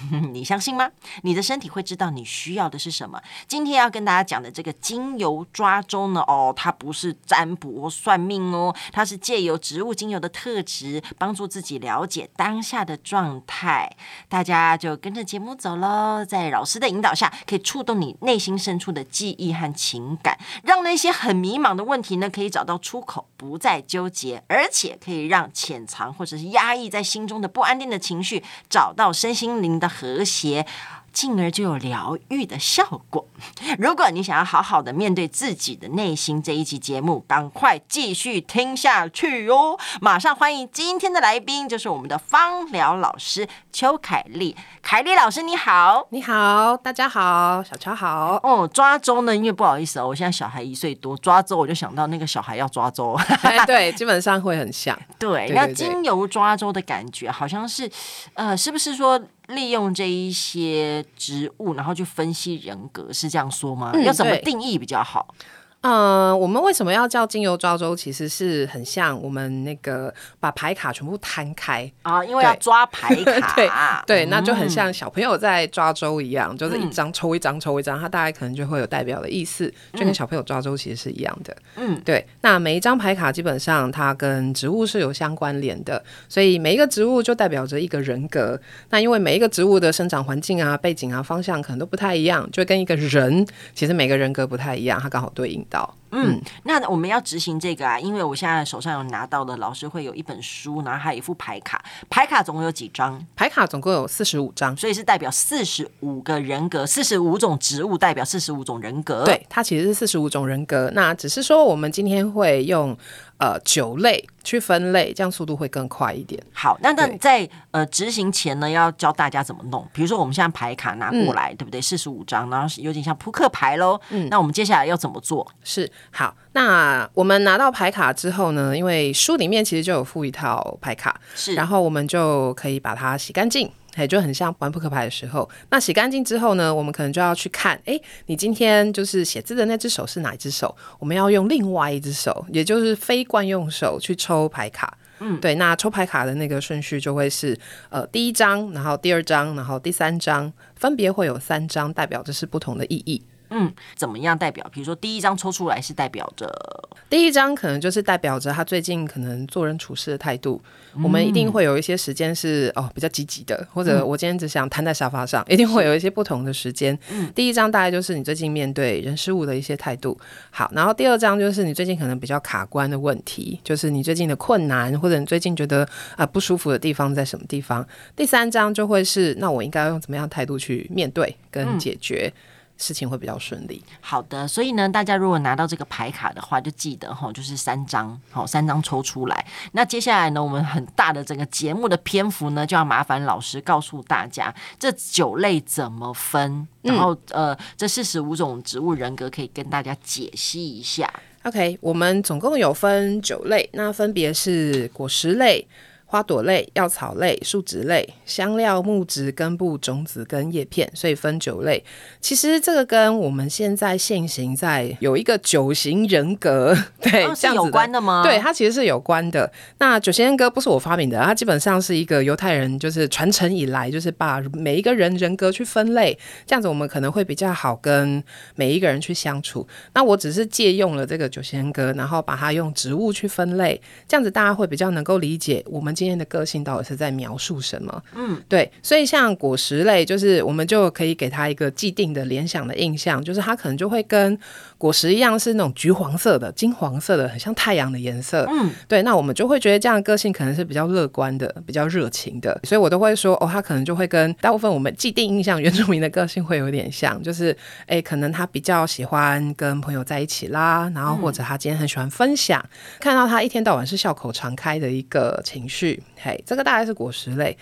你相信吗？你的身体会知道你需要的是什么。今天要跟大家讲的这个精油抓周呢，哦，它不是占卜或算命哦，它是借由植物精油的特质，帮助自己了解当下的状态。大家就跟着节目走喽，在老师的引导下，可以触动你内心深处的记忆和情感，让那些很迷茫的问题呢，可以找到出口，不再纠结，而且可以让潜藏或者是压抑在心中的不安定的情绪，找到身心灵的和谐。进而就有疗愈的效果。如果你想要好好的面对自己的内心，这一集节目赶快继续听下去哦！马上欢迎今天的来宾，就是我们的芳疗老师邱凯丽。凯丽老师你好，你好，大家好，小乔好。哦，抓周呢？因为不好意思哦，我现在小孩一岁多，抓周我就想到那个小孩要抓周。哎，对，基本上会很像。对，那精油抓周的感觉好像是，呃，是不是说？利用这一些植物，然后去分析人格，是这样说吗？嗯、要怎么定义比较好？嗯、呃，我们为什么要叫精油抓周？其实是很像我们那个把牌卡全部摊开啊，因为要抓牌 卡，对对，那就很像小朋友在抓周一样，嗯、就是一张抽一张抽一张，它大概可能就会有代表的意思，就跟小朋友抓周其实是一样的。嗯，对。那每一张牌卡基本上它跟植物是有相关联的，所以每一个植物就代表着一个人格。那因为每一个植物的生长环境啊、背景啊、方向可能都不太一样，就跟一个人其实每个人格不太一样，它刚好对应。嗯，那我们要执行这个啊，因为我现在手上有拿到的，老师会有一本书，然后还有一副牌卡，牌卡总共有几张？牌卡总共有四十五张，所以是代表四十五个人格，四十五种植物代表四十五种人格。对，它其实是四十五种人格，那只是说我们今天会用。呃，酒类去分类，这样速度会更快一点。好，那那在呃执行前呢，要教大家怎么弄。比如说，我们现在牌卡拿过来，嗯、对不对？四十五张，然后有点像扑克牌喽。嗯，那我们接下来要怎么做？是好，那我们拿到牌卡之后呢，因为书里面其实就有附一套牌卡，是，然后我们就可以把它洗干净。哎，就很像玩扑克牌的时候。那洗干净之后呢，我们可能就要去看，哎，你今天就是写字的那只手是哪一只手？我们要用另外一只手，也就是非惯用手去抽牌卡。嗯，对，那抽牌卡的那个顺序就会是，呃，第一张，然后第二张，然后第三张，分别会有三张，代表这是不同的意义。嗯，怎么样代表？比如说第一张抽出来是代表着，第一张可能就是代表着他最近可能做人处事的态度。嗯、我们一定会有一些时间是哦比较积极的，或者我今天只想瘫在沙发上，嗯、一定会有一些不同的时间。嗯，第一张大概就是你最近面对人事物的一些态度。好，然后第二张就是你最近可能比较卡关的问题，就是你最近的困难，或者你最近觉得啊、呃、不舒服的地方在什么地方。第三张就会是那我应该用怎么样态度去面对跟解决。嗯事情会比较顺利。好的，所以呢，大家如果拿到这个牌卡的话，就记得哈，就是三张，好，三张抽出来。那接下来呢，我们很大的整个节目的篇幅呢，就要麻烦老师告诉大家这九类怎么分，然后、嗯、呃，这四十五种植物人格可以跟大家解析一下。OK，我们总共有分九类，那分别是果实类。花朵类、药草类、树脂类、香料、木质、根部、种子跟叶片，所以分九类。其实这个跟我们现在现行在有一个九型人格，对，哦、是有关的吗？对，它其实是有关的。那九型人格不是我发明的，它基本上是一个犹太人就是传承以来，就是把每一个人人格去分类，这样子我们可能会比较好跟每一个人去相处。那我只是借用了这个九型人格，然后把它用植物去分类，这样子大家会比较能够理解我们。今天的个性到底是在描述什么？嗯，对，所以像果实类，就是我们就可以给他一个既定的联想的印象，就是他可能就会跟果实一样，是那种橘黄色的、金黄色的，很像太阳的颜色。嗯，对，那我们就会觉得这样的个性可能是比较乐观的、比较热情的，所以我都会说，哦，他可能就会跟大部分我们既定印象原住民的个性会有点像，就是，哎，可能他比较喜欢跟朋友在一起啦，然后或者他今天很喜欢分享，嗯、看到他一天到晚是笑口常开的一个情绪。嘿，这个大概是果实类。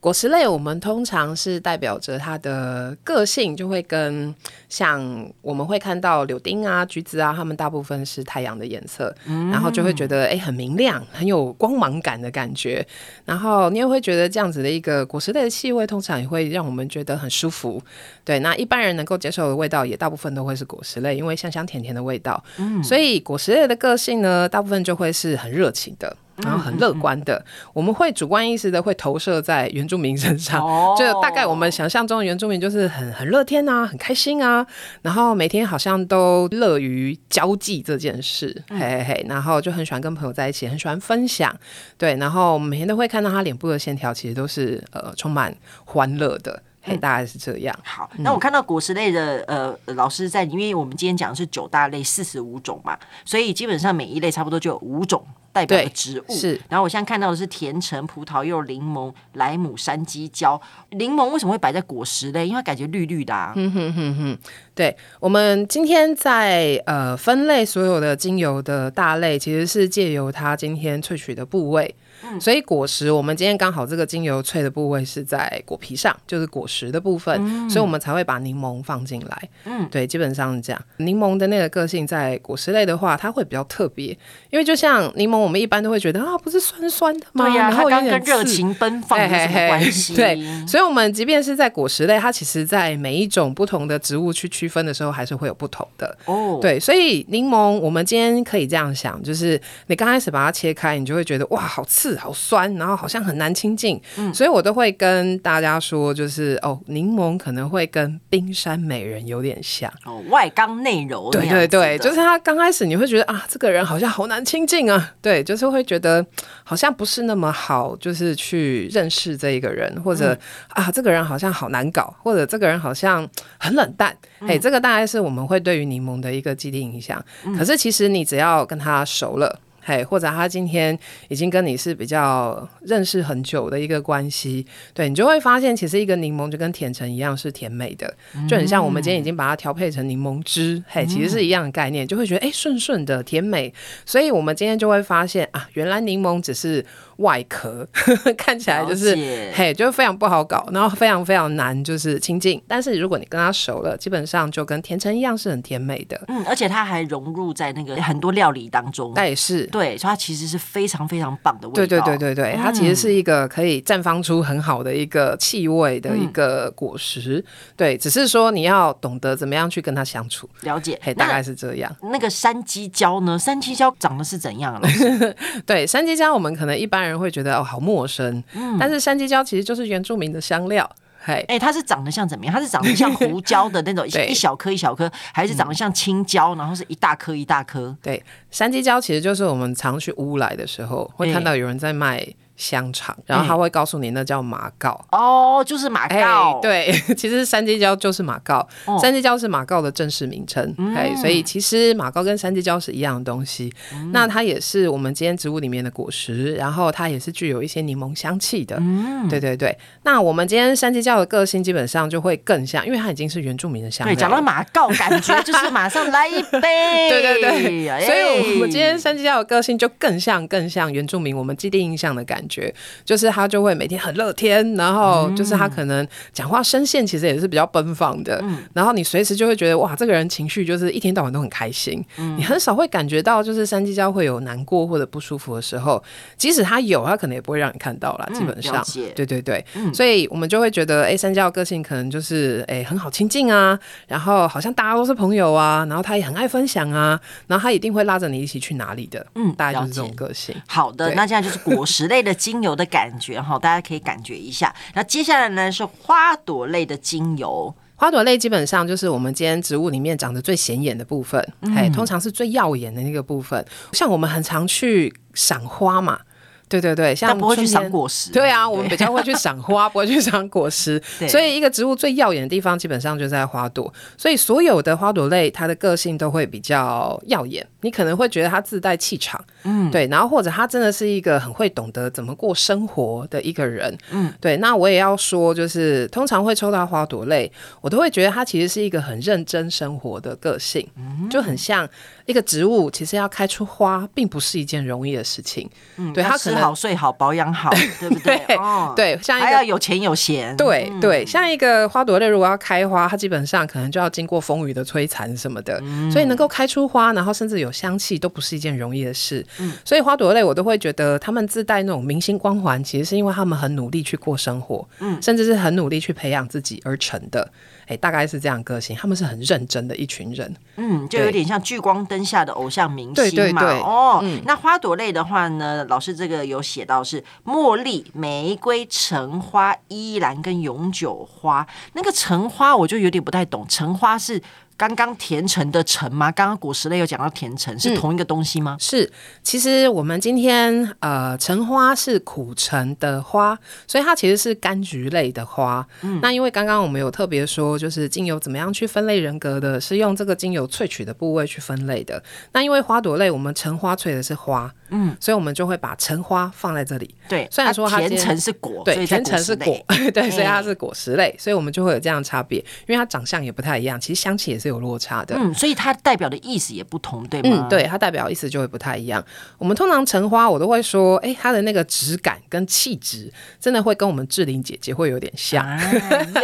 果实类，我们通常是代表着它的个性，就会跟像我们会看到柳丁啊、橘子啊，它们大部分是太阳的颜色，嗯、然后就会觉得哎很明亮，很有光芒感的感觉。然后你也会觉得这样子的一个果实类的气味，通常也会让我们觉得很舒服。对，那一般人能够接受的味道，也大部分都会是果实类，因为香香甜甜的味道。嗯，所以果实类的个性呢，大部分就会是很热情的。然后很乐观的，我们会主观意识的会投射在原住民身上，就大概我们想象中的原住民就是很很乐天啊，很开心啊，然后每天好像都乐于交际这件事，嘿嘿嘿，然后就很喜欢跟朋友在一起，很喜欢分享，对，然后每天都会看到他脸部的线条，其实都是呃充满欢乐的。嗯、大概是这样。好，那我看到果实类的呃老师在，因为我们今天讲的是九大类四十五种嘛，所以基本上每一类差不多就有五种代表的植物。是，然后我现在看到的是甜橙、葡萄柚、柠檬、莱姆、山鸡椒。柠檬为什么会摆在果实类？因为感觉绿绿的啊。嗯哼哼哼。对，我们今天在呃分类所有的精油的大类，其实是借由它今天萃取的部位。所以果实，我们今天刚好这个精油萃的部位是在果皮上，就是果实的部分，嗯、所以我们才会把柠檬放进来。嗯，对，基本上是这样。柠檬的那个个性在果实类的话，它会比较特别，因为就像柠檬，我们一般都会觉得啊，不是酸酸的吗？对呀、啊，然后它跟热情奔放有什么关系？对，所以我们即便是在果实类，它其实在每一种不同的植物去区分的时候，还是会有不同的。哦，对，所以柠檬，我们今天可以这样想，就是你刚开始把它切开，你就会觉得哇，好刺。好酸，然后好像很难亲近，嗯，所以我都会跟大家说，就是哦，柠檬可能会跟冰山美人有点像，哦，外刚内柔，对对对，就是他刚开始你会觉得啊，这个人好像好难亲近啊，对，就是会觉得好像不是那么好，就是去认识这一个人，或者、嗯、啊，这个人好像好难搞，或者这个人好像很冷淡，哎、嗯，这个大概是我们会对于柠檬的一个既定印象。嗯、可是其实你只要跟他熟了。嘿，或者他今天已经跟你是比较认识很久的一个关系，对，你就会发现，其实一个柠檬就跟甜橙一样是甜美的，就很像我们今天已经把它调配成柠檬汁，嗯、嘿，其实是一样的概念，就会觉得哎，顺顺的甜美，所以我们今天就会发现啊，原来柠檬只是。外壳 看起来就是嘿，就是非常不好搞，然后非常非常难就是亲近。但是如果你跟他熟了，基本上就跟甜橙一样是很甜美的。嗯，而且它还融入在那个很多料理当中。那也是对，所以它其实是非常非常棒的味道。对对对对对，它其实是一个可以绽放出很好的一个气味的一个果实。嗯、对，只是说你要懂得怎么样去跟它相处。了解，嘿，大概是这样。那个山鸡椒呢？山鸡椒长得是怎样的？对，山鸡椒我们可能一般人。人会觉得哦，好陌生，嗯，但是山鸡椒其实就是原住民的香料，嘿，哎、欸，它是长得像怎么样？它是长得像胡椒的那种，一小颗一小颗，还是长得像青椒，然后是一大颗一大颗？对，山鸡椒其实就是我们常去乌来的时候会看到有人在卖。香肠，然后他会告诉你那叫马告哦，就是马告。对，其实山鸡椒就是马告，哦、山鸡椒是马告的正式名称。哎、嗯，所以其实马告跟山鸡椒是一样的东西。嗯、那它也是我们今天植物里面的果实，然后它也是具有一些柠檬香气的。嗯，对对对。那我们今天山鸡椒的个性基本上就会更像，因为它已经是原住民的香料。对，讲到马告，感觉就是马上来一杯。对对对。所以我们今天山鸡椒的个性就更像更像原住民我们既定印象的感觉。觉就是他就会每天很乐天，然后就是他可能讲话声线其实也是比较奔放的，嗯、然后你随时就会觉得哇，这个人情绪就是一天到晚都很开心，嗯、你很少会感觉到就是山鸡椒会有难过或者不舒服的时候，即使他有，他可能也不会让你看到啦。基本上，嗯、对对对，嗯、所以我们就会觉得，哎，山鸡椒个性可能就是哎很好亲近啊，然后好像大家都是朋友啊，然后他也很爱分享啊，然后他一定会拉着你一起去哪里的，嗯，大概就是这种个性。好的，那现在就是果实类的。精油的感觉哈，大家可以感觉一下。那接下来呢是花朵类的精油，花朵类基本上就是我们今天植物里面长得最显眼的部分，哎、嗯，通常是最耀眼的那个部分。像我们很常去赏花嘛。对对对，像不会去赏果实。对啊，我们比较会去赏花，不会去赏果实。所以一个植物最耀眼的地方，基本上就在花朵。所以所有的花朵类，它的个性都会比较耀眼。你可能会觉得它自带气场，嗯，对。然后或者它真的是一个很会懂得怎么过生活的一个人，嗯，对。那我也要说，就是通常会抽到花朵类，我都会觉得它其实是一个很认真生活的个性，就很像。一个植物其实要开出花，并不是一件容易的事情。嗯，对，它可能吃好睡好保养好，对不对？对，哦、对，像一个还要有钱有闲。对、嗯、对，像一个花朵类如果要开花，它基本上可能就要经过风雨的摧残什么的，嗯、所以能够开出花，然后甚至有香气，都不是一件容易的事。嗯，所以花朵类我都会觉得他们自带那种明星光环，其实是因为他们很努力去过生活，嗯，甚至是很努力去培养自己而成的。哎，大概是这样个性，他们是很认真的一群人，嗯，就有点像聚光灯下的偶像明星嘛。对对对哦，嗯、那花朵类的话呢，老师这个有写到是茉莉、玫瑰、橙花、依兰跟永久花。那个橙花我就有点不太懂，橙花是。刚刚甜橙的橙吗？刚刚果实类有讲到甜橙，是同一个东西吗？嗯、是，其实我们今天呃，橙花是苦橙的花，所以它其实是柑橘类的花。嗯，那因为刚刚我们有特别说，就是精油怎么样去分类人格的，是用这个精油萃取的部位去分类的。那因为花朵类，我们橙花萃的是花，嗯，所以我们就会把橙花放在这里。对，虽然说它甜橙是果，对，甜橙是果，对，所以它是果实类，欸、所以我们就会有这样差别，因为它长相也不太一样，其实香气也是。有落差的，嗯，所以它代表的意思也不同，对吗？嗯，对，它代表意思就会不太一样。我们通常橙花，我都会说，哎、欸，它的那个质感跟气质，真的会跟我们志玲姐姐会有点像，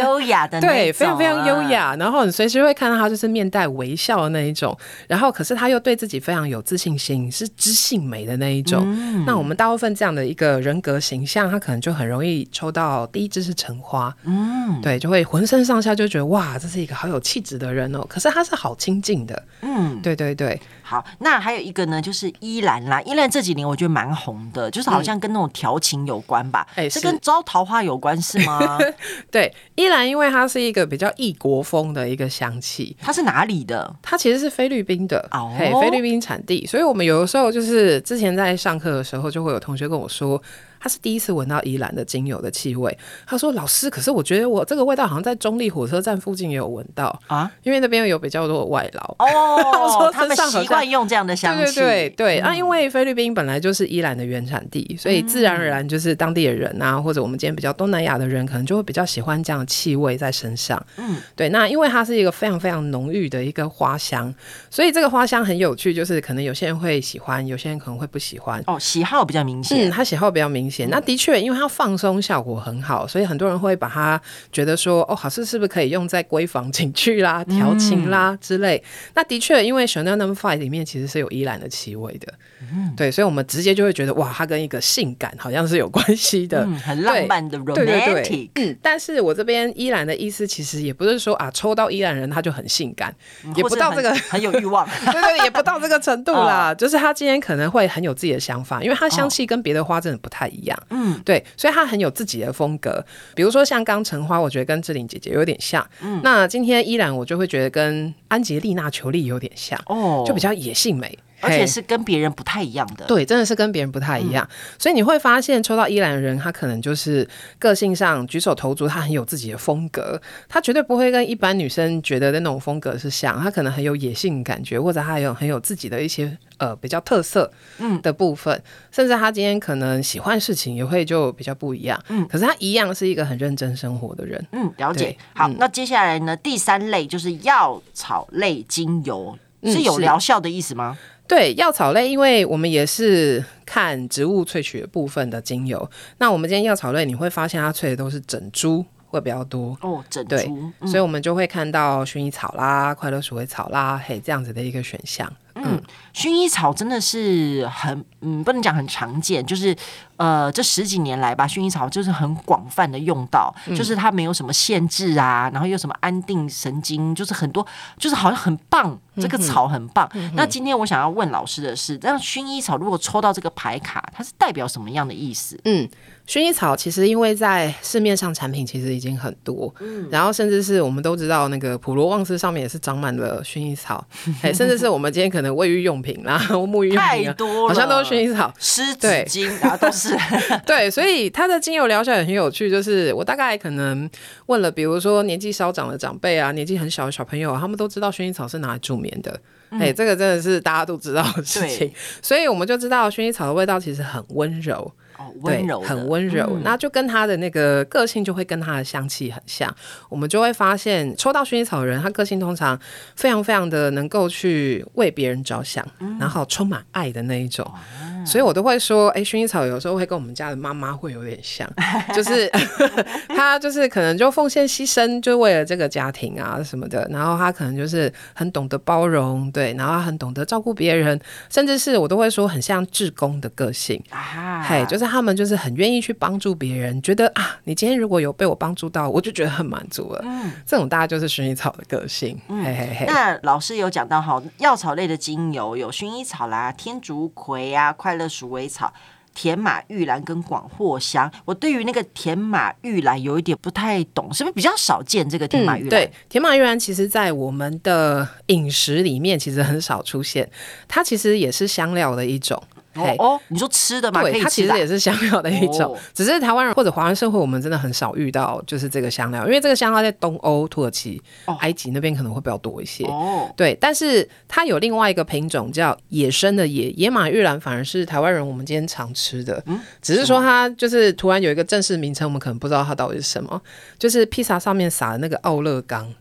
优、啊、雅的那种、啊，对，非常非常优雅。然后你随时会看到她就是面带微笑的那一种，然后可是她又对自己非常有自信心，是知性美的那一种。嗯、那我们大部分这样的一个人格形象，她可能就很容易抽到第一支是橙花，嗯，对，就会浑身上下就觉得哇，这是一个好有气质的人哦。可是它是好亲近的，嗯，对对对。好，那还有一个呢，就是依兰啦。依兰这几年我觉得蛮红的，就是好像跟那种调情有关吧？哎、嗯，是跟招桃花有关是吗？对，依兰因为它是一个比较异国风的一个香气。它是哪里的？它其实是菲律宾的哦，嘿，菲律宾产地。所以我们有的时候就是之前在上课的时候，就会有同学跟我说。他是第一次闻到依兰的精油的气味。他说：“老师，可是我觉得我这个味道好像在中立火车站附近也有闻到啊，因为那边有比较多的外劳哦，他们习惯用这样的香气。对对对对，嗯、啊，因为菲律宾本来就是依兰的原产地，所以自然而然就是当地的人啊，或者我们今天比较东南亚的人，可能就会比较喜欢这样的气味在身上。嗯，对。那因为它是一个非常非常浓郁的一个花香，所以这个花香很有趣，就是可能有些人会喜欢，有些人可能会不喜欢。哦，喜好比较明显。嗯，他喜好比较明显。那的确，因为它放松效果很好，所以很多人会把它觉得说，哦，好像是不是可以用在闺房情趣啦、调情啦之类。那的确，因为 Chanel Number Five 里面其实是有依兰的气味的，嗯，对，所以我们直接就会觉得，哇，它跟一个性感好像是有关系的，嗯，很浪漫的 romantic。对对。对，嗯，但是我这边依兰的意思其实也不是说啊，抽到依兰人他就很性感，也不到这个很有欲望，对，对对，也不到这个程度啦。就是他今天可能会很有自己的想法，因为他香气跟别的花真的不太一样，嗯，对，所以他很有自己的风格。比如说像刚橙花，我觉得跟志玲姐姐有点像，嗯，那今天依然我就会觉得跟安吉丽娜裘丽有点像，哦，就比较野性美。而且是跟别人不太一样的，对，真的是跟别人不太一样。嗯、所以你会发现，抽到依兰的人，他可能就是个性上举手投足，他很有自己的风格，他绝对不会跟一般女生觉得的那种风格是像，他可能很有野性感觉，或者他有很有自己的一些呃比较特色嗯。的部分，嗯、甚至他今天可能喜欢事情也会就比较不一样，嗯，可是他一样是一个很认真生活的人，嗯，了解。好，嗯、那接下来呢，第三类就是药草类精油，是有疗效的意思吗？嗯对，药草类，因为我们也是看植物萃取的部分的精油。那我们今天药草类，你会发现它萃的都是整株会比较多哦，整株，对，嗯、所以我们就会看到薰衣草啦、快乐鼠尾草啦，嘿，这样子的一个选项。嗯，薰衣草真的是很，嗯，不能讲很常见，就是呃，这十几年来吧，薰衣草就是很广泛的用到，嗯、就是它没有什么限制啊，然后又什么安定神经，就是很多，就是好像很棒，这个草很棒。嗯、那今天我想要问老师的是，那薰衣草如果抽到这个牌卡，它是代表什么样的意思？嗯，薰衣草其实因为在市面上产品其实已经很多，嗯，然后甚至是我们都知道那个普罗旺斯上面也是长满了薰衣草，哎，甚至是我们今天可能。卫浴用品啦，沐浴用品太多了，好像都是薰衣草、湿纸巾，然后都是 对，所以它的精油疗效也很有趣。就是我大概可能问了，比如说年纪稍长的长辈啊，年纪很小的小朋友，他们都知道薰衣草是拿来助眠的。哎、嗯欸，这个真的是大家都知道的事情，所以我们就知道薰衣草的味道其实很温柔。哦，温柔，很温柔，嗯、那就跟他的那个个性就会跟他的香气很像。我们就会发现，抽到薰衣草的人，他个性通常非常非常的能够去为别人着想，嗯、然后充满爱的那一种。嗯、所以我都会说，哎，薰衣草有时候会跟我们家的妈妈会有点像，就是 她就是可能就奉献牺牲，就为了这个家庭啊什么的。然后她可能就是很懂得包容，对，然后很懂得照顾别人，甚至是我都会说很像志工的个性，啊、嘿，就是。他们就是很愿意去帮助别人，觉得啊，你今天如果有被我帮助到，我就觉得很满足了。嗯，这种大家就是薰衣草的个性。嗯，嘿嘿嘿。那老师有讲到哈，药草类的精油有薰衣草啦、天竺葵啊、快乐鼠尾草、田马玉兰跟广藿香。我对于那个田马玉兰有一点不太懂，是不是比较少见？这个田马玉兰、嗯，对，田马玉兰其实在我们的饮食里面其实很少出现，它其实也是香料的一种。哦哦，你说吃的吗？对，它其实也是香料的一种，哦、只是台湾人或者华人社会，我们真的很少遇到，就是这个香料，因为这个香料在东欧、土耳其、哦、埃及那边可能会比较多一些。哦，对，但是它有另外一个品种叫野生的野野马玉兰，反而是台湾人我们今天常吃的。嗯，只是说它就是突然有一个正式名称，我们可能不知道它到底是什么，就是披萨上面撒的那个奥勒冈。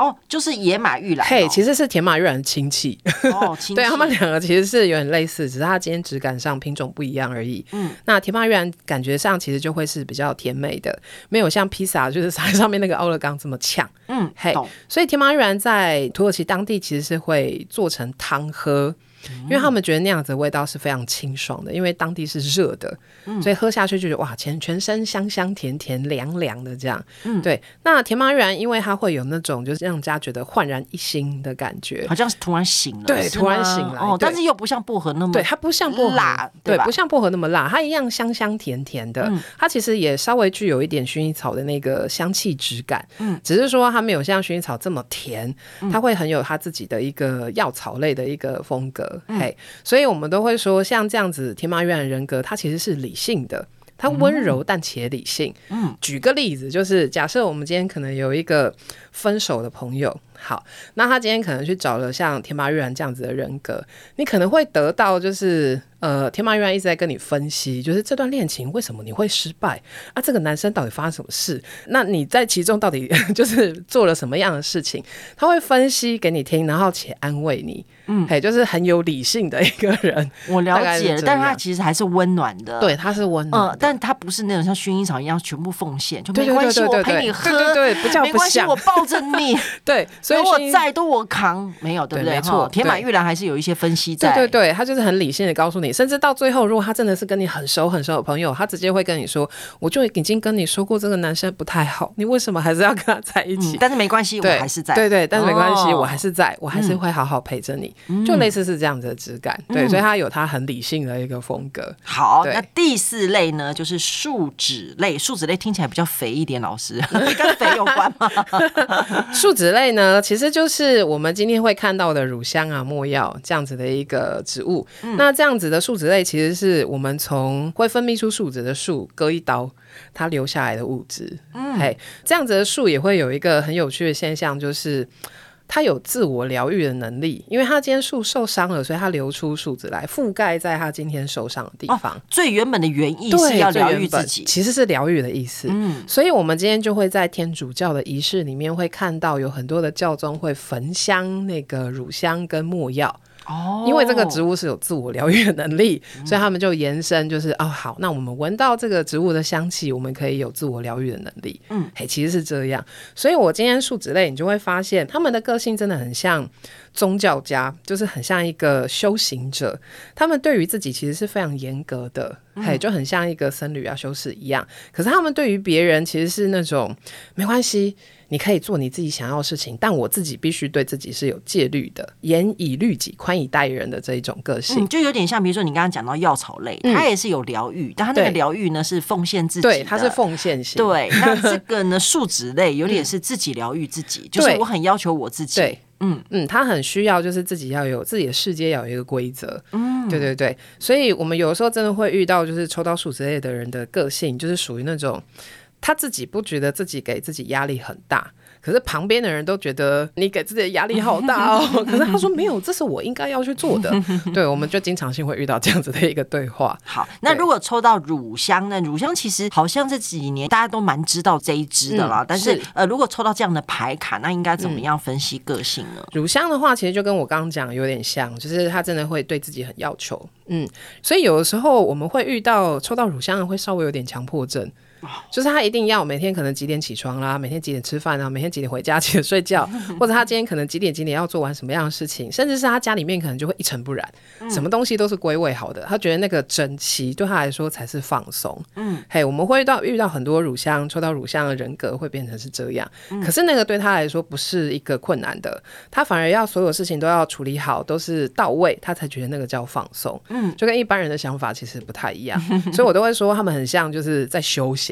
哦，就是野马玉兰，嘿，其实是田马玉兰的亲戚。哦，亲戚。对，他们两个其实是有点类似，只是它今天质感上品种不一样而已。嗯，那田马玉兰感觉上其实就会是比较甜美的，没有像披萨就是撒在上面那个奥勒冈这么呛。嗯，嘿，所以田马玉兰在土耳其当地其实是会做成汤喝。因为他们觉得那样子的味道是非常清爽的，因为当地是热的，嗯、所以喝下去就觉得哇，全全身香香甜甜凉凉的这样。嗯，对。那甜马郁兰，因为它会有那种就是让人家觉得焕然一新的感觉，好像是突然醒了，对，突然醒来。哦，但是又不像薄荷那么，对，它不像薄荷辣，对，不像薄荷那么辣，它一样香香甜甜的。嗯、它其实也稍微具有一点薰衣草的那个香气质感，嗯，只是说它没有像薰衣草这么甜，它会很有它自己的一个药草类的一个风格。嘿，所以我们都会说，像这样子，天马郁兰的人格，它其实是理性的，它温柔但且理性。嗯，举个例子，就是假设我们今天可能有一个分手的朋友，好，那他今天可能去找了像天马玉然这样子的人格，你可能会得到就是。呃，天马玉然一直在跟你分析，就是这段恋情为什么你会失败啊？这个男生到底发生什么事？那你在其中到底 就是做了什么样的事情？他会分析给你听，然后且安慰你。嗯，嘿，就是很有理性的一个人。我了解了，但是他其实还是温暖的。对，他是温暖。嗯，但他不是那种像薰衣草一样全部奉献，就没关系，我陪你喝，对对对，不叫不像，没关系，我抱着你。对，所以我再多我扛，没有，对不对？没错，甜马玉兰还是有一些分析在。对对对，他就是很理性的告诉你，甚至到最后。如果他真的是跟你很熟很熟的朋友，他直接会跟你说：“我就已经跟你说过，这个男生不太好，你为什么还是要跟他在一起？”嗯、但是没关系，我还是在。对对，但是没关系，哦、我还是在，我还是会好好陪着你。嗯、就类似是这样子的质感，嗯、对，所以他有他很理性的一个风格。好，那第四类呢，就是树脂类。树脂类听起来比较肥一点，老师 跟肥有关吗？树脂类呢，其实就是我们今天会看到的乳香啊、没药这样子的一个植物。嗯、那这样子的树脂类，其实是我们从会分泌出树脂的树割一刀，它留下来的物质。嗯，嘿，这样子的树也会有一个很有趣的现象，就是它有自我疗愈的能力，因为他今天树受伤了，所以他流出树脂来覆盖在他今天受伤的地方。哦，最原本的原意是要疗愈自己，其实是疗愈的意思。嗯，所以我们今天就会在天主教的仪式里面会看到有很多的教宗会焚香那个乳香跟墨药。哦，因为这个植物是有自我疗愈的能力，嗯、所以他们就延伸，就是哦，好，那我们闻到这个植物的香气，我们可以有自我疗愈的能力。嗯，嘿，其实是这样。所以我今天树脂类，你就会发现他们的个性真的很像宗教家，就是很像一个修行者。他们对于自己其实是非常严格的，嗯、嘿，就很像一个僧侣啊、修士一样。可是他们对于别人其实是那种没关系。你可以做你自己想要的事情，但我自己必须对自己是有戒律的，严以律己，宽以待人的这一种个性，嗯、就有点像，比如说你刚刚讲到药草类，嗯、它也是有疗愈，但它那个疗愈呢是奉献自己，对，它是奉献型。对，那 这个呢，树脂类有点是自己疗愈自己，嗯、就是我很要求我自己，对，嗯。嗯，他很需要就是自己要有自己的世界，要有一个规则，嗯，对对对，所以我们有时候真的会遇到，就是抽到树脂类的人的个性，就是属于那种。他自己不觉得自己给自己压力很大，可是旁边的人都觉得你给自己的压力好大哦。可是他说没有，这是我应该要去做的。对，我们就经常性会遇到这样子的一个对话。好，那如果抽到乳香呢？乳香其实好像这几年大家都蛮知道这一支的啦。嗯、但是，是呃，如果抽到这样的牌卡，那应该怎么样分析个性呢？乳香的话，其实就跟我刚刚讲有点像，就是他真的会对自己很要求。嗯，所以有的时候我们会遇到抽到乳香的会稍微有点强迫症。就是他一定要每天可能几点起床啦，每天几点吃饭啊，每天几点回家，几点睡觉，或者他今天可能几点几点要做完什么样的事情，甚至是他家里面可能就会一尘不染，什么东西都是归位好的。他觉得那个整齐对他来说才是放松。嗯，嘿，我们会遇到遇到很多乳香，抽到乳香的人格会变成是这样，可是那个对他来说不是一个困难的，他反而要所有事情都要处理好，都是到位，他才觉得那个叫放松。嗯，就跟一般人的想法其实不太一样，所以我都会说他们很像就是在修行。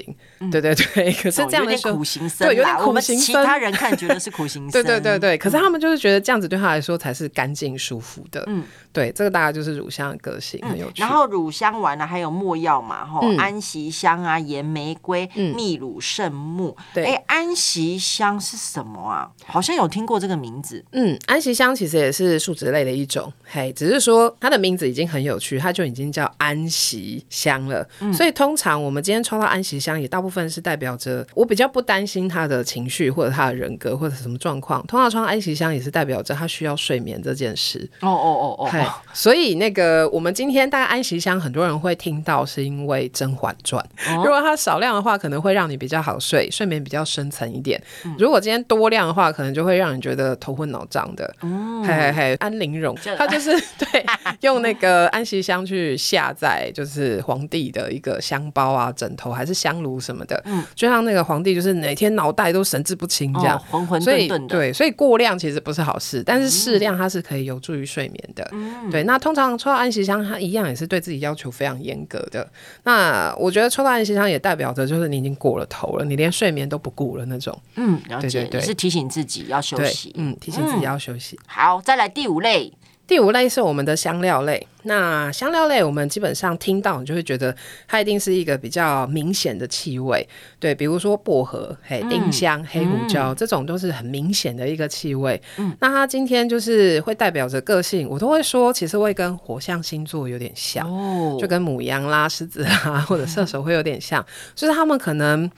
对对对，可是这样的时候，苦行僧，对，有点苦行僧。其他人看觉得是苦行 僧，对对对对。可是他们就是觉得这样子对他来说才是干净舒服的。嗯，对，这个大概就是乳香的个性，很有趣。然后乳香完了还有墨药嘛？哈，安息香啊，岩玫瑰、秘鲁圣木。对，哎，安息香是什么啊？好像有听过这个名字。嗯，安息香其实也是树脂类的一种，嘿，只是说它的名字已经很有趣，它就已经叫安息香了。所以通常我们今天抽到安息香，也大部分。是代表着我比较不担心他的情绪或者他的人格或者什么状况。通常穿安息香也是代表着他需要睡眠这件事。哦哦哦哦，所以那个我们今天大概安息香，很多人会听到是因为《甄嬛传》。如果它少量的话，可能会让你比较好睡，睡眠比较深层一点。如果今天多量的话，可能就会让你觉得头昏脑胀的。哦嘿嘿嘿，安陵容，他就是对用那个安息香去下载就是皇帝的一个香包啊、枕头还是香炉什么。的，嗯，就像那个皇帝，就是哪天脑袋都神志不清这样，浑浑沌沌的。对，所以过量其实不是好事，但是适量它是可以有助于睡眠的。嗯，对。那通常抽到安息香，它一样也是对自己要求非常严格的。那我觉得抽到安息香也代表着，就是你已经过了头了，你连睡眠都不顾了那种。嗯，了解，对对对，是提醒自己要休息。嗯，提醒自己要休息。嗯，好，再来第五类。第五类是我们的香料类。那香料类，我们基本上听到，你就会觉得它一定是一个比较明显的气味，对，比如说薄荷、嘿，丁香、黑胡椒，嗯、这种都是很明显的一个气味。嗯，那它今天就是会代表着个性，我都会说，其实会跟火象星座有点像，哦，就跟母羊啦、狮子啊或者射手会有点像，嗯、就是他们可能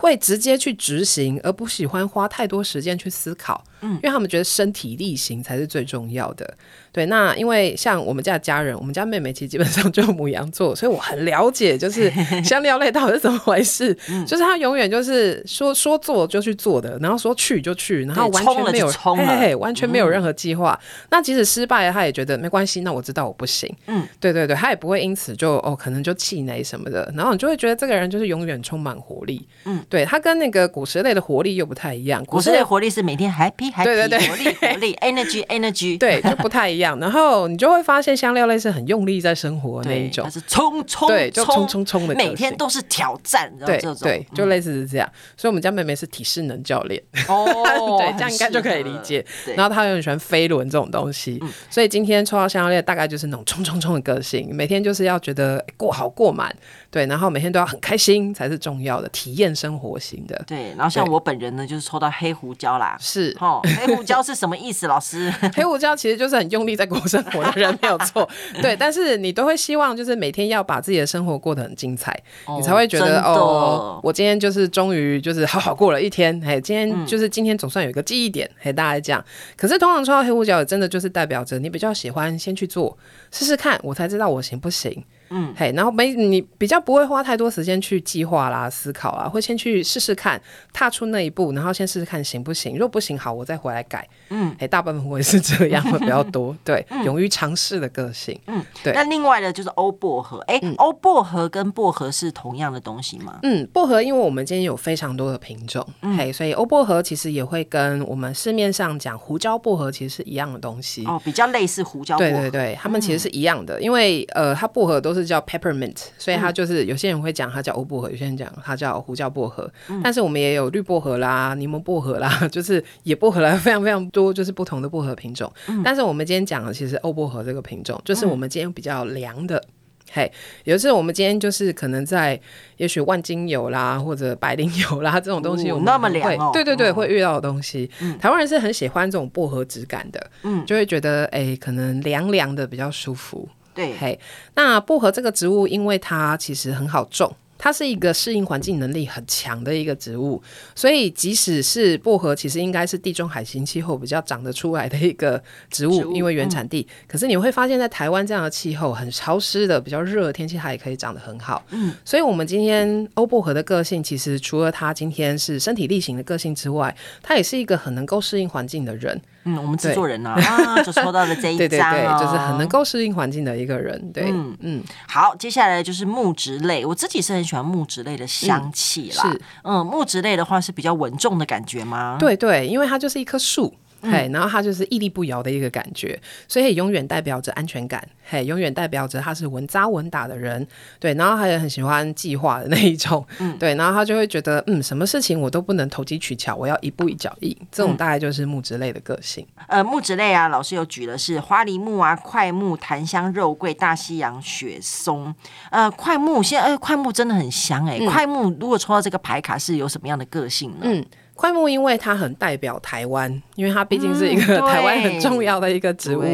会直接去执行，而不喜欢花太多时间去思考，嗯，因为他们觉得身体力行才是最重要的。对，那因为像我们家的家人，我们家妹妹其实基本上就母羊座，所以我很了解，就是 香料类到底是怎么回事。就是她永远就是说说做就去做的，然后说去就去，然后完全没有嘿嘿，完全没有任何计划。那即使失败了，他也觉得没关系。那我知道我不行。嗯，对对对，她也不会因此就哦，可能就气馁什么的。然后你就会觉得这个人就是永远充满活力。嗯，对，它跟那个果实类的活力又不太一样。果实类活力是每天 happy happy，对对对，活力活力 energy energy，对，就不太一样。然后你就会发现香料类是很用力在生活的那一种，它是冲冲对，就冲冲冲的，每天都是挑战，对对，就类似是这样。所以我们家妹妹是体适能教练，哦，对，这样应该就可以理解。然后她又很喜欢飞轮这种东西，所以今天抽到香料类大概就是那种冲冲冲的个性，每天就是要觉得过好过满，对，然后每天都要很开心才是重要的，体验生活型的。对，然后像我本人呢，就是抽到黑胡椒啦，是 哦，黑胡椒是什么意思？老师，黑胡椒其实就是很用力在过生活的人，没有错。对，但是你都会希望，就是每天要把自己的生活过得很精彩，哦、你才会觉得哦，我今天就是终于就是好好过了一天。嘿，今天就是今天总算有一个记忆点。嘿，大家讲。可是通常抽到黑胡椒，也真的就是代表着你比较喜欢先去做，试试看，我才知道我行不行。嗯，嘿，然后没你比较不会花太多时间去计划啦、思考啊，会先去试试看，踏出那一步，然后先试试看行不行。如果不行，好，我再回来改。嗯，哎，大部分会是这样，会比较多。对，勇于尝试的个性。嗯，对。那另外呢，就是欧薄荷。哎，欧薄荷跟薄荷是同样的东西吗？嗯，薄荷，因为我们今天有非常多的品种，嘿，所以欧薄荷其实也会跟我们市面上讲胡椒薄荷其实是一样的东西。哦，比较类似胡椒薄荷。对对对，它们其实是一样的，因为呃，它薄荷都是。是叫 peppermint，所以它就是有些人会讲它叫欧薄荷，有些人讲它叫胡椒薄荷。嗯、但是我们也有绿薄荷啦、柠檬薄荷啦，就是野薄荷啦，非常非常多，就是不同的薄荷品种。嗯、但是我们今天讲的其实欧薄荷这个品种，就是我们今天比较凉的。嘿，有的是我们今天就是可能在也许万金油啦，或者百灵油啦 这种东西，我们那么凉哦，对对对，嗯、会遇到的东西。嗯、台湾人是很喜欢这种薄荷质感的，嗯，就会觉得哎、欸，可能凉凉的比较舒服。对，嘿，那薄荷这个植物，因为它其实很好种。它是一个适应环境能力很强的一个植物，所以即使是薄荷，其实应该是地中海型气候比较长得出来的一个植物，植物因为原产地。嗯、可是你会发现在台湾这样的气候，很潮湿的、比较热的天气，它也可以长得很好。嗯，所以我们今天欧薄荷的个性，其实除了它今天是身体力行的个性之外，它也是一个很能够适应环境的人。嗯，我们制作人呢、啊，啊，就抽到了这一 张、哦，对对对，就是很能够适应环境的一个人。对，嗯嗯。好，接下来就是木质类，我自己是很喜欢木质类的香气啦。嗯是，嗯，木质类的话是比较稳重的感觉吗？对对，因为它就是一棵树。嘿，然后他就是屹立不摇的一个感觉，所以永远代表着安全感。嘿，永远代表着他是稳扎稳打的人。对，然后他也很喜欢计划的那一种。嗯，对，然后他就会觉得，嗯，什么事情我都不能投机取巧，我要一步一脚印。这种大概就是木质类的个性。呃，木质类啊，老师有举的是花梨木啊、桧木、檀香、肉桂、大西洋雪松。呃，桧木现在，呃，桧木真的很香哎、欸。桧木如果抽到这个牌卡，是有什么样的个性呢？嗯。桧木因为它很代表台湾，因为它毕竟是一个台湾很重要的一个植物，嗯、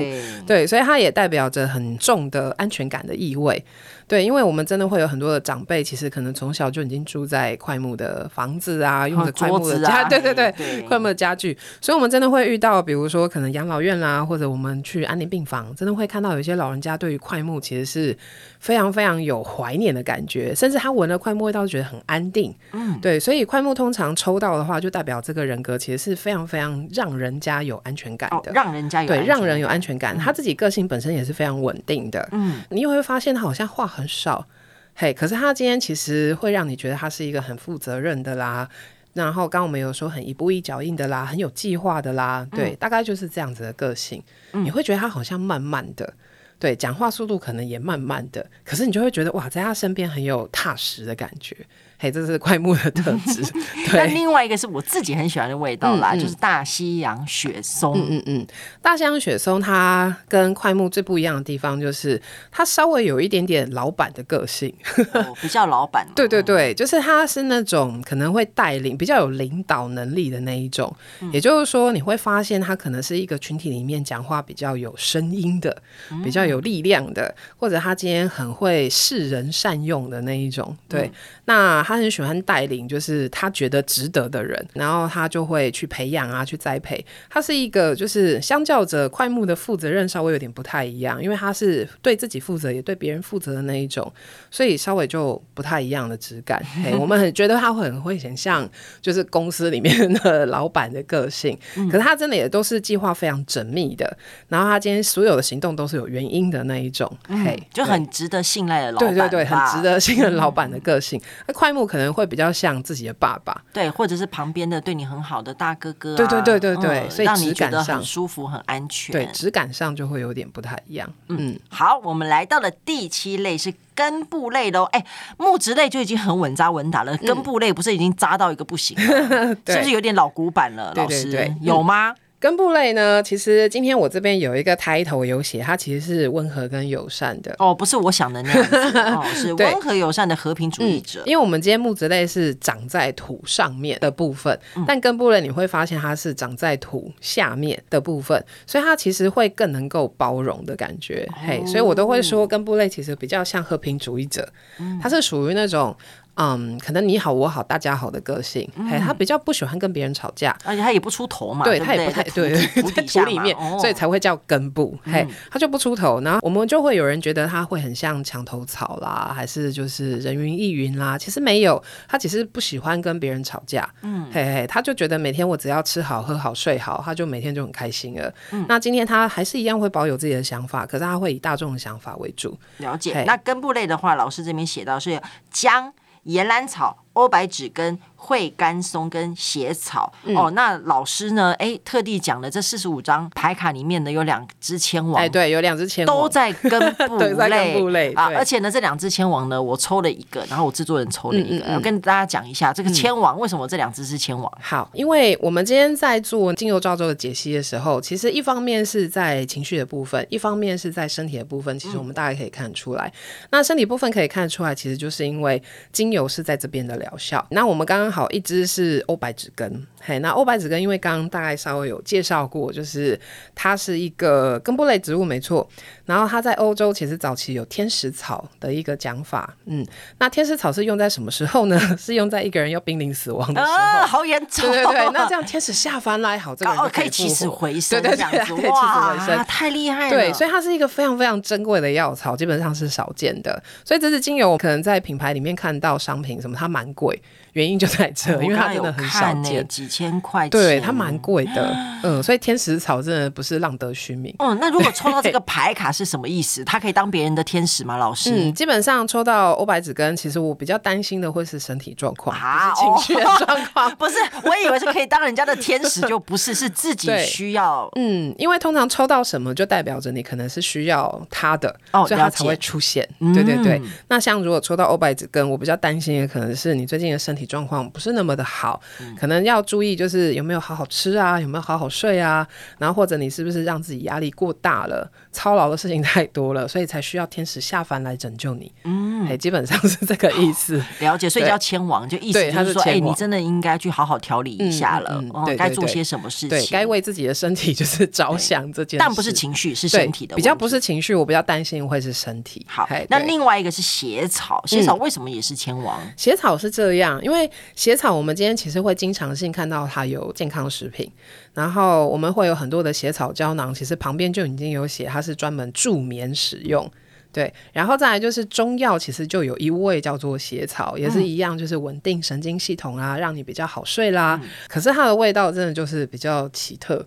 对，对，所以它也代表着很重的安全感的意味。对，因为我们真的会有很多的长辈，其实可能从小就已经住在快木的房子啊，用的快木的家，对 对对，快木的家具，所以我们真的会遇到，比如说可能养老院啦，或者我们去安宁病房，真的会看到有一些老人家对于快木其实是非常非常有怀念的感觉，甚至他闻了快木味道觉得很安定。嗯，对，所以快木通常抽到的话，就代表这个人格其实是非常非常让人家有安全感的，让人家有对让人有安全感，他自己个性本身也是非常稳定的。嗯，你也会发现他好像话很少，嘿，可是他今天其实会让你觉得他是一个很负责任的啦。然后刚刚我们有说很一步一脚印的啦，很有计划的啦，对，嗯、大概就是这样子的个性。嗯、你会觉得他好像慢慢的，对，讲话速度可能也慢慢的，可是你就会觉得哇，在他身边很有踏实的感觉。嘿，这是快木的特质。那另外一个是我自己很喜欢的味道啦，嗯嗯、就是大西洋雪松。嗯嗯嗯，大西洋雪松它跟快木最不一样的地方就是它稍微有一点点老板的个性，哦、比较老板、哦。对对对，就是它是那种可能会带领、比较有领导能力的那一种。嗯、也就是说，你会发现它可能是一个群体里面讲话比较有声音的、比较有力量的，嗯、或者他今天很会示人善用的那一种。对，嗯、那。他很喜欢带领，就是他觉得值得的人，然后他就会去培养啊，去栽培。他是一个，就是相较着快木的负责任稍微有点不太一样，因为他是对自己负责，也对别人负责的那一种，所以稍微就不太一样的质感。嘿，我们很觉得他会很会很像，就是公司里面的老板的个性。可是他真的也都是计划非常缜密的，然后他今天所有的行动都是有原因的那一种。嘿，就很值得信赖的老板。对对对，很值得信任老板的个性。那桧木可能会比较像自己的爸爸，对，或者是旁边的对你很好的大哥哥，对对对对对，所以让你觉得很舒服、很安全。对，质感上就会有点不太一样。嗯，好，我们来到了第七类是根部类的哦。哎，木质类就已经很稳扎稳打了，根部类不是已经扎到一个不行了，是不是有点老古板了？老师有吗？根部类呢，其实今天我这边有一个抬头有写，它其实是温和跟友善的哦，不是我想的那样子 哦，是温和友善的和平主义者。嗯、因为我们今天木质类是长在土上面的部分，嗯、但根部类你会发现它是长在土下面的部分，所以它其实会更能够包容的感觉。哦、嘿，所以我都会说根部类其实比较像和平主义者，嗯、它是属于那种。嗯，可能你好我好大家好的个性，哎，他比较不喜欢跟别人吵架，而且他也不出头嘛，对他也不太对，在土里面，所以才会叫根部，嘿，他就不出头，然后我们就会有人觉得他会很像墙头草啦，还是就是人云亦云啦，其实没有，他只是不喜欢跟别人吵架，嗯，嘿嘿，他就觉得每天我只要吃好喝好睡好，他就每天就很开心了。那今天他还是一样会保有自己的想法，可是他会以大众的想法为主。了解，那根部类的话，老师这边写到是姜。岩兰草、欧白芷跟惠甘松跟血草、嗯、哦，那老师呢？哎，特地讲了这四十五张牌卡里面呢，有两只千王，哎，对，有两只千王。都在根部 类，在根部类。啊，而且呢，这两只千王呢，我抽了一个，然后我制作人抽了一个，我、嗯嗯。嗯、跟大家讲一下这个千王、嗯、为什么这两只是千王。好，因为我们今天在做精油照咒的解析的时候，其实一方面是在情绪的部分，一方面是在身体的部分，其实我们大概可以看出来。嗯、那身体部分可以看出来，其实就是因为精油是在这边的疗效。那我们刚刚好一支是欧白芷根，嘿，那欧白芷根因为刚刚大概稍微有介绍过，就是它是一个根部类植物，没错。然后它在欧洲其实早期有天使草的一个讲法，嗯，那天使草是用在什么时候呢？是用在一个人要濒临死亡的时候，啊、好严重。对对对，那这样天使下凡来，好，这个人可以、哦、可以起死回生，对对对，可以起死回生，太厉害了。对，所以它是一个非常非常珍贵的药草，基本上是少见的。所以这支精油，我可能在品牌里面看到商品什么，它蛮贵。原因就在这，因为它真的很少见，欸、几千块钱，对，它蛮贵的，嗯，所以天使草真的不是浪得虚名。嗯，那如果抽到这个牌卡是什么意思？它可以当别人的天使吗？老师？嗯，基本上抽到欧白子根，其实我比较担心的会是身体状况，情绪的 状况。不是，我以为是可以当人家的天使，就不是，是自己需要。嗯，因为通常抽到什么，就代表着你可能是需要他的，哦，所以它才会出现。对对对。嗯、那像如果抽到欧白子根，我比较担心的可能是你最近的身体状况不是那么。那么的好，可能要注意，就是有没有好好吃啊，有没有好好睡啊，然后或者你是不是让自己压力过大了，操劳的事情太多了，所以才需要天使下凡来拯救你。嗯，哎，基本上是这个意思。哦、了解，所以叫千王，就意思就是说，哎、欸，你真的应该去好好调理一下了，嗯嗯、该做些什么事情，该为自己的身体就是着想这件事，但不是情绪，是身体的，比较不是情绪，我比较担心会是身体。好，那另外一个是血草，血草为什么也是千王？嗯、血草是这样，因为血草。我们今天其实会经常性看到它有健康食品，然后我们会有很多的血草胶囊，其实旁边就已经有写它是专门助眠使用。对，然后再来就是中药，其实就有一味叫做血草，也是一样，就是稳定神经系统啊，让你比较好睡啦。嗯、可是它的味道真的就是比较奇特，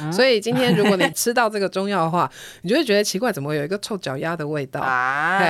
嗯、所以今天如果你吃到这个中药的话，你就会觉得奇怪，怎么有一个臭脚丫的味道啊？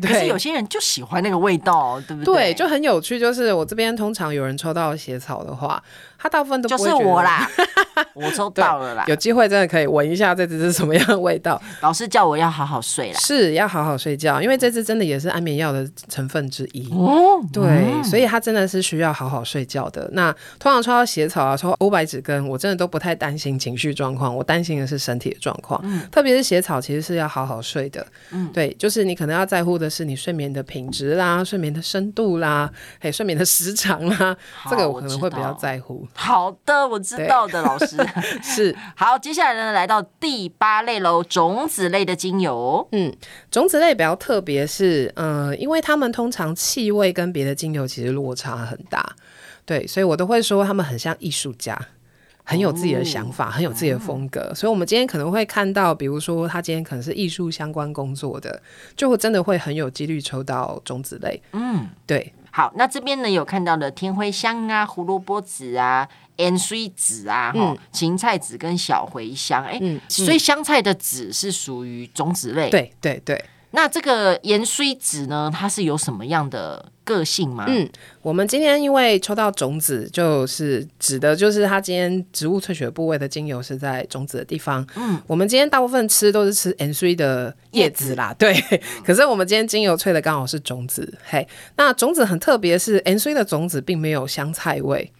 可是有些人就喜欢那个味道，对不对？对，就很有趣。就是我这边通常有人抽到血草的话。他大部分都不会就是我啦，我抽到了啦。有机会真的可以闻一下这支是什么样的味道。老师叫我要好好睡啦，是要好好睡觉，因为这支真的也是安眠药的成分之一。哦，对，嗯、所以它真的是需要好好睡觉的。那通常抽到血草啊，抽欧白芷根，我真的都不太担心情绪状况，我担心的是身体的状况。嗯，特别是血草，其实是要好好睡的。嗯，对，就是你可能要在乎的是你睡眠的品质啦，睡眠的深度啦，还有睡眠的时长啦，这个我可能会比较在乎。好的，我知道的，老师 是好。接下来呢，来到第八类喽，种子类的精油。嗯，种子类比较特别是，嗯、呃，因为他们通常气味跟别的精油其实落差很大，对，所以我都会说他们很像艺术家，很有自己的想法，哦、很有自己的风格。嗯、所以，我们今天可能会看到，比如说他今天可能是艺术相关工作的，就会真的会很有几率抽到种子类。嗯，对。好，那这边呢有看到的天茴香啊、胡萝卜籽啊、芫荽籽啊、嗯、芹菜籽跟小茴香，哎、嗯，所以香菜的籽是属于种子类。对对对。那这个盐水子呢，它是有什么样的个性吗？嗯，我们今天因为抽到种子，就是指的就是它今天植物萃取的部位的精油是在种子的地方。嗯，我们今天大部分吃都是吃盐水的叶子啦，对。可是我们今天精油萃的刚好是种子，嘿，那种子很特别，是盐水的种子并没有香菜味。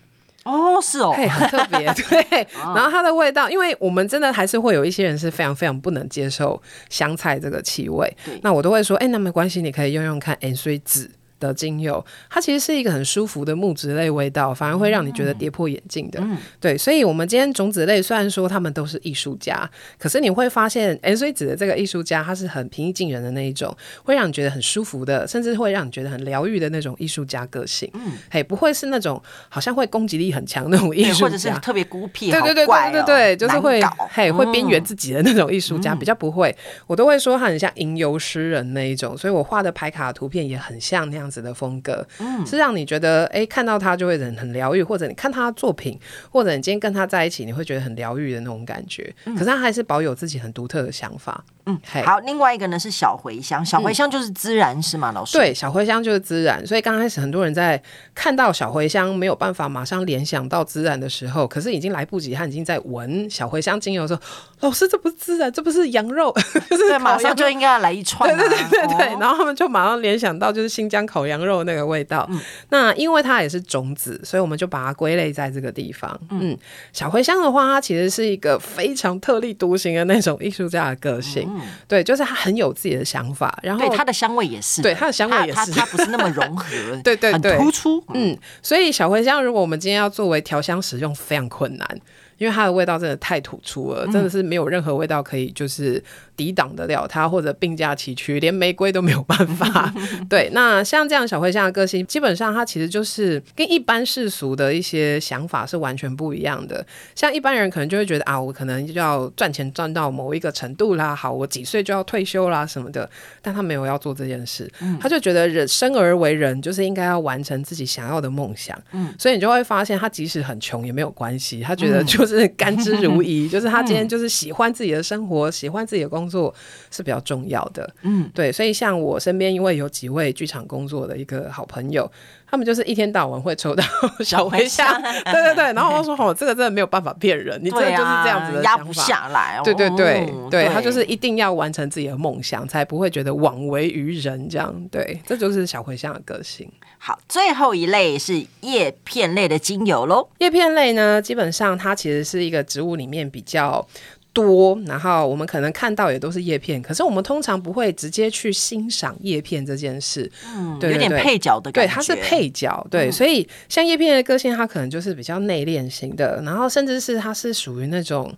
哦，是哦，嘿，很特别，对。然后它的味道，因为我们真的还是会有一些人是非常非常不能接受香菜这个气味，那我都会说，哎，那没关系，你可以用用看 N 水籽。的精油，它其实是一个很舒服的木质类味道，反而会让你觉得跌破眼镜的。嗯、对，所以，我们今天种子类虽然说他们都是艺术家，可是你会发现哎，所以指的这个艺术家，他是很平易近人的那一种，会让你觉得很舒服的，甚至会让你觉得很疗愈的那种艺术家个性。嗯，嘿，不会是那种好像会攻击力很强那种艺术家，或者是特别孤僻，对对对对对对，就是会嘿会边缘自己的那种艺术家，嗯、比较不会。我都会说他很像吟游诗人那一种，所以我画的牌卡图片也很像那样子的风格。嗯，是让你觉得哎，看到他就会很很疗愈，或者你看他的作品，或者你今天跟他在一起，你会觉得很疗愈的那种感觉。嗯、可是他还是保有自己很独特的想法。嗯，好，另外一个呢是小茴香，小茴香就是孜然、嗯、是吗？老师，对，小茴香就是孜然。所以刚开始很多人在看到小茴香没有办法马上联想到孜然的时候，可是已经来不及，他已经在闻小茴香精油的时候，老师这不是孜然，这不是羊肉，就是对，马上就应该要来一串、啊，对对对对对、哦，然后他们就马上联想到就是新疆烤羊肉那个味道。嗯、那因为它也是种子，所以我们就把它归类在这个地方。嗯，小茴香的话，它其实是一个非常特立独行的那种艺术家的个性。嗯、对，就是。他很有自己的想法，然后对他的香味也是，对他的香味也是，他不是那么 融合，对对对，很突出。嗯，所以小茴香，如果我们今天要作为调香使用，非常困难。因为它的味道真的太突出了，真的是没有任何味道可以就是抵挡得了它，或者并驾齐驱，连玫瑰都没有办法。对，那像这样小茴香的个性，基本上它其实就是跟一般世俗的一些想法是完全不一样的。像一般人可能就会觉得啊，我可能就要赚钱赚到某一个程度啦，好，我几岁就要退休啦什么的，但他没有要做这件事，他就觉得人生而为人就是应该要完成自己想要的梦想。嗯，所以你就会发现他即使很穷也没有关系，他觉得就是。是甘之如饴，就是他今天就是喜欢自己的生活，喜欢自己的工作是比较重要的。嗯，对，所以像我身边，因为有几位剧场工作的一个好朋友。他们就是一天到晚会抽到 小茴香，对对对，然后我说哦，这个真的没有办法骗人，你真的就是这样子的压不下来，对对对，对他就是一定要完成自己的梦想，才不会觉得枉为于人这样，对，这就是小茴香的个性。好，最后一类是叶片类的精油喽。叶片类呢，基本上它其实是一个植物里面比较。多，然后我们可能看到也都是叶片，可是我们通常不会直接去欣赏叶片这件事，嗯，对，对，对，有点配角的感觉，对，它是配角，对，嗯、所以像叶片的个性，它可能就是比较内敛型的，然后甚至是它是属于那种，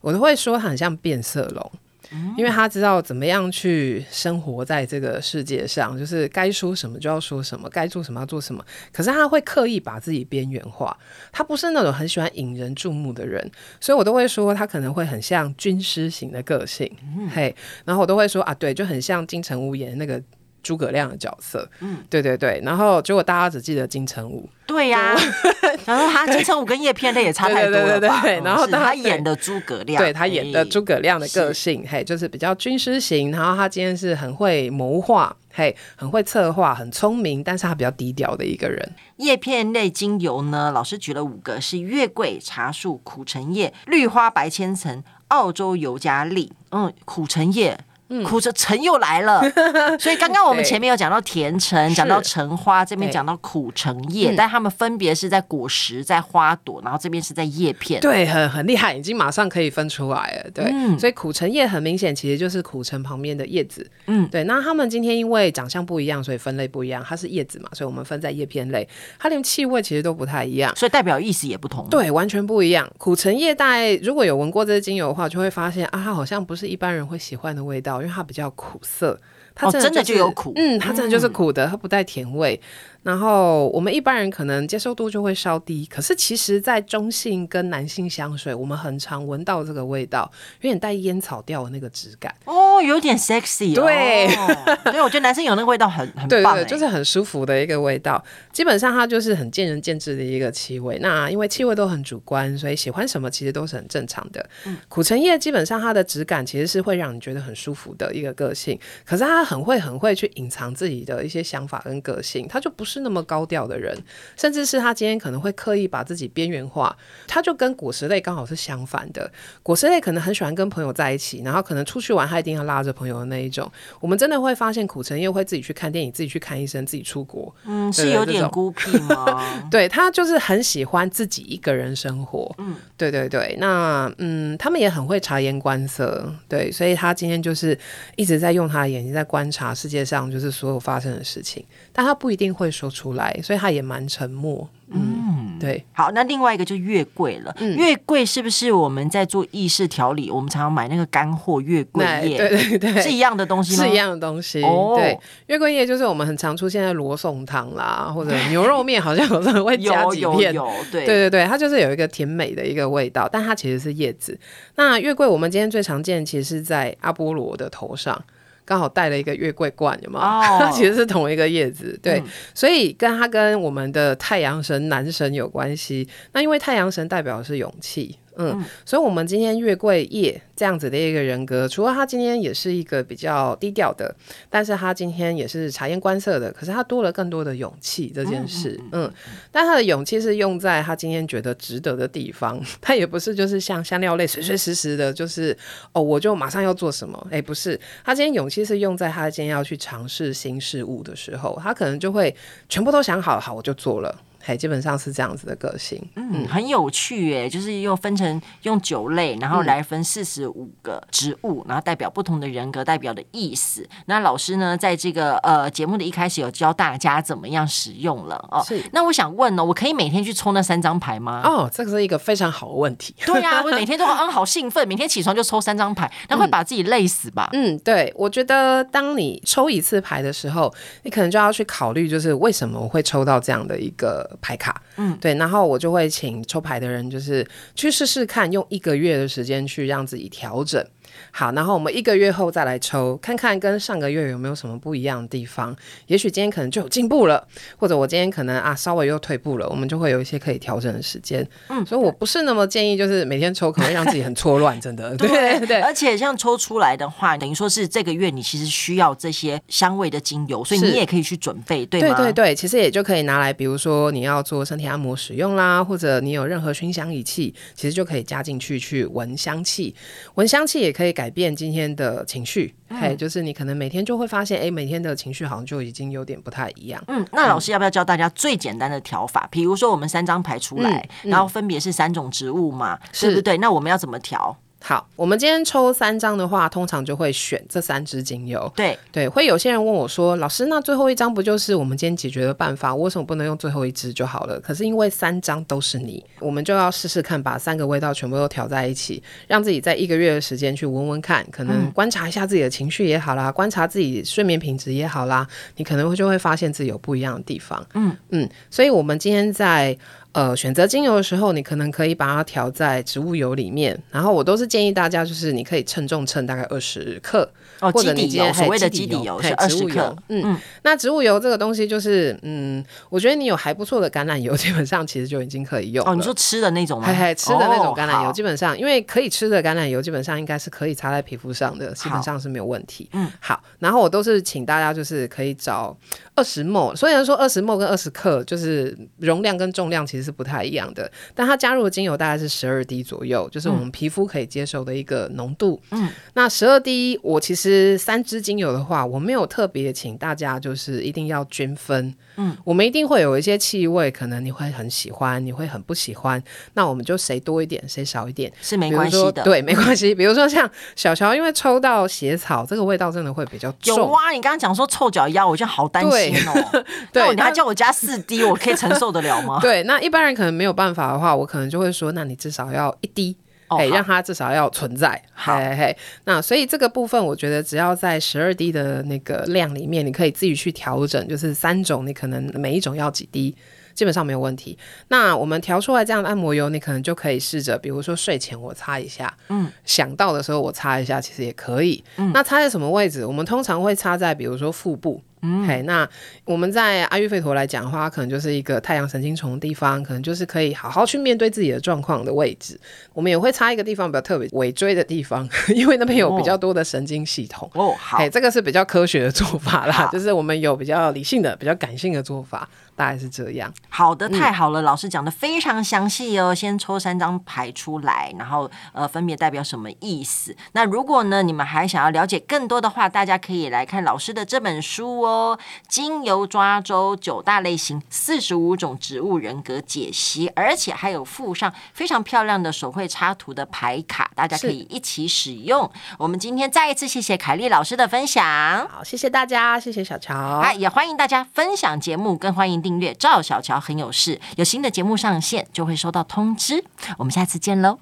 我都会说很像变色龙。因为他知道怎么样去生活在这个世界上，就是该说什么就要说什么，该做什么要做什么。可是他会刻意把自己边缘化，他不是那种很喜欢引人注目的人，所以我都会说他可能会很像军师型的个性，嗯、嘿，然后我都会说啊，对，就很像金城武演的那个诸葛亮的角色，嗯，对对对，然后结果大家只记得金城武。对呀、啊，然后他 金城武跟叶片类也差太多了吧？对对对对，然后他演的诸葛亮，对他演的诸葛亮的个性，嘿，就是比较军师型。然后他今天是很会谋划，嘿，很会策划，很聪明，但是他比较低调的一个人。叶片类精油呢，老师举了五个，是月桂、茶树、苦橙叶、绿花白千层、澳洲尤加利。嗯，苦橙叶。苦橙橙又来了，所以刚刚我们前面有讲到甜橙，讲到橙花，这边讲到苦橙叶，但它们分别是在果实，在花朵，然后这边是在叶片。对，很很厉害，已经马上可以分出来了。对，嗯、所以苦橙叶很明显，其实就是苦橙旁边的叶子。嗯，对。那他们今天因为长相不一样，所以分类不一样。它是叶子嘛，所以我们分在叶片类。它连气味其实都不太一样，所以代表意思也不同。对，完全不一样。苦橙叶大概如果有闻过这些精油的话，就会发现啊，它好像不是一般人会喜欢的味道。因为它比较苦涩，它真的，就是哦，真的就有苦，嗯，它真的就是苦的，它不带甜味。然后我们一般人可能接受度就会稍低，可是其实，在中性跟男性香水，我们很常闻到这个味道，有点带烟草调的那个质感哦，有点 sexy，对，所以我觉得男生有那个味道很很棒，对，对，就是很舒服的一个味道。基本上它就是很见仁见智的一个气味。那因为气味都很主观，所以喜欢什么其实都是很正常的。嗯，苦橙叶基本上它的质感其实是会让你觉得很舒服的一个个性，可是它很会很会去隐藏自己的一些想法跟个性，它就不是。那么高调的人，甚至是他今天可能会刻意把自己边缘化，他就跟果实类刚好是相反的。果实类可能很喜欢跟朋友在一起，然后可能出去玩，他一定要拉着朋友的那一种。我们真的会发现，苦橙又会自己去看电影，自己去看医生，自己出国。嗯，是有点孤僻吗？对，他就是很喜欢自己一个人生活。嗯，对对对。那嗯，他们也很会察言观色。对，所以他今天就是一直在用他的眼睛在观察世界上就是所有发生的事情，但他不一定会说。出来，所以他也蛮沉默。嗯，对。好，那另外一个就月桂了。嗯，月桂是不是我们在做意式调理？我们常常买那个干货月桂叶，对对对，是一样的东西吗？是一样的东西。哦，对，月桂叶就是我们很常出现在罗宋汤啦，或者牛肉面，好像有时候会加几片。有，有，有，对，对对对，它就是有一个甜美的一个味道，但它其实是叶子。那月桂我们今天最常见，其实是在阿波罗的头上。刚好带了一个月桂冠，有吗？它、oh. 其实是同一个叶子，对，嗯、所以跟它跟我们的太阳神男神有关系。那因为太阳神代表的是勇气。嗯，嗯，所以我们今天月桂叶这样子的一个人格，除了他今天也是一个比较低调的，但是他今天也是察言观色的，可是他多了更多的勇气这件事，嗯，但他的勇气是用在他今天觉得值得的地方，他也不是就是像香料类随随时时的，就是哦，我就马上要做什么，哎，不是，他今天勇气是用在他今天要去尝试新事物的时候，他可能就会全部都想好了，好，我就做了。哎，基本上是这样子的个性，嗯，很有趣耶，就是又分成用九类，然后来分四十五个植物，然后代表不同的人格，代表的意思。那老师呢，在这个呃节目的一开始有教大家怎么样使用了哦。是。那我想问呢，我可以每天去抽那三张牌吗？哦，这个是一个非常好的问题。对呀、啊，我每天都嗯好兴奋，每天起床就抽三张牌，那会把自己累死吧？嗯，对，我觉得当你抽一次牌的时候，你可能就要去考虑，就是为什么我会抽到这样的一个牌卡。嗯，对，然后我就会请抽牌的人，就是去试试看，用一个月的时间去让自己调整。好，然后我们一个月后再来抽，看看跟上个月有没有什么不一样的地方。也许今天可能就有进步了，或者我今天可能啊稍微又退步了，我们就会有一些可以调整的时间。嗯，所以我不是那么建议，就是每天抽可能会让自己很错乱，真的。对对，对。而且像抽出来的话，等于说是这个月你其实需要这些香味的精油，所以你也可以去准备，对吗？对对对，其实也就可以拿来，比如说你要做身体按摩使用啦，或者你有任何熏香仪器，其实就可以加进去去闻香气，闻香气也可以改变今天的情绪，嘿、嗯，就是你可能每天就会发现，哎、欸，每天的情绪好像就已经有点不太一样。嗯，那老师要不要教大家最简单的调法？比如说我们三张牌出来，然后分别是三种植物嘛，对不对？那我们要怎么调？好，我们今天抽三张的话，通常就会选这三支精油。对对，会有些人问我说：“老师，那最后一张不就是我们今天解决的办法？为什么不能用最后一支就好了？”可是因为三张都是你，我们就要试试看，把三个味道全部都调在一起，让自己在一个月的时间去闻闻看，可能观察一下自己的情绪也好啦，观察自己睡眠品质也好啦，你可能会就会发现自己有不一样的地方。嗯嗯，所以我们今天在。呃，选择精油的时候，你可能可以把它调在植物油里面。然后我都是建议大家，就是你可以称重称大概二十克，哦，或者基底油，所谓的基底油是二十克。嗯嗯，那植物油这个东西就是，嗯，我觉得你有还不错的橄榄油，基本上其实就已经可以用。哦，你说吃的那种吗？嘿嘿，吃的那种橄榄油，基本上因为可以吃的橄榄油，基本上应该是可以擦在皮肤上的，基本上是没有问题。嗯，好。然后我都是请大家就是可以找二十 ml，虽然说二十 ml 跟二十克就是容量跟重量其实是不太一样的。但它加入的精油大概是十二滴左右，就是我们皮肤可以接受的一个浓度。嗯，那十二滴，我其实三支精油的话，我没有特别请大家就是一定要均分。嗯，我们一定会有一些气味，可能你会很喜欢，你会很不喜欢。那我们就谁多一点，谁少一点是没关系的。对，没关系。比如说像小乔，因为抽到血草，这个味道真的会比较重。有啊，你刚刚讲说臭脚丫，我就好担心哦。对，你还叫我加四滴，我可以承受得了吗？对，那一般人可能没有办法的话，我可能就会说，那你至少要一滴。哎、哦，让它至少要存在。好，嘿嘿，那所以这个部分，我觉得只要在十二滴的那个量里面，你可以自己去调整，就是三种，你可能每一种要几滴，基本上没有问题。那我们调出来这样的按摩油，你可能就可以试着，比如说睡前我擦一下，嗯，想到的时候我擦一下，其实也可以。嗯，那擦在什么位置？我们通常会擦在，比如说腹部。嗯，嘿，那我们在阿育吠陀来讲的话，可能就是一个太阳神经丛的地方，可能就是可以好好去面对自己的状况的位置。我们也会插一个地方比较特别，尾椎的地方，因为那边有比较多的神经系统。哦，好，嘿，这个是比较科学的做法啦，就是我们有比较理性的、比较感性的做法。大概是这样。好的，太好了，嗯、老师讲的非常详细哦。先抽三张牌出来，然后呃，分别代表什么意思？那如果呢，你们还想要了解更多的话，大家可以来看老师的这本书哦，《精油抓周九大类型四十五种植物人格解析》，而且还有附上非常漂亮的手绘插图的牌卡，大家可以一起使用。我们今天再一次谢谢凯丽老师的分享。好，谢谢大家，谢谢小乔。啊，也欢迎大家分享节目，更欢迎。订阅赵小乔很有事，有新的节目上线就会收到通知。我们下次见喽。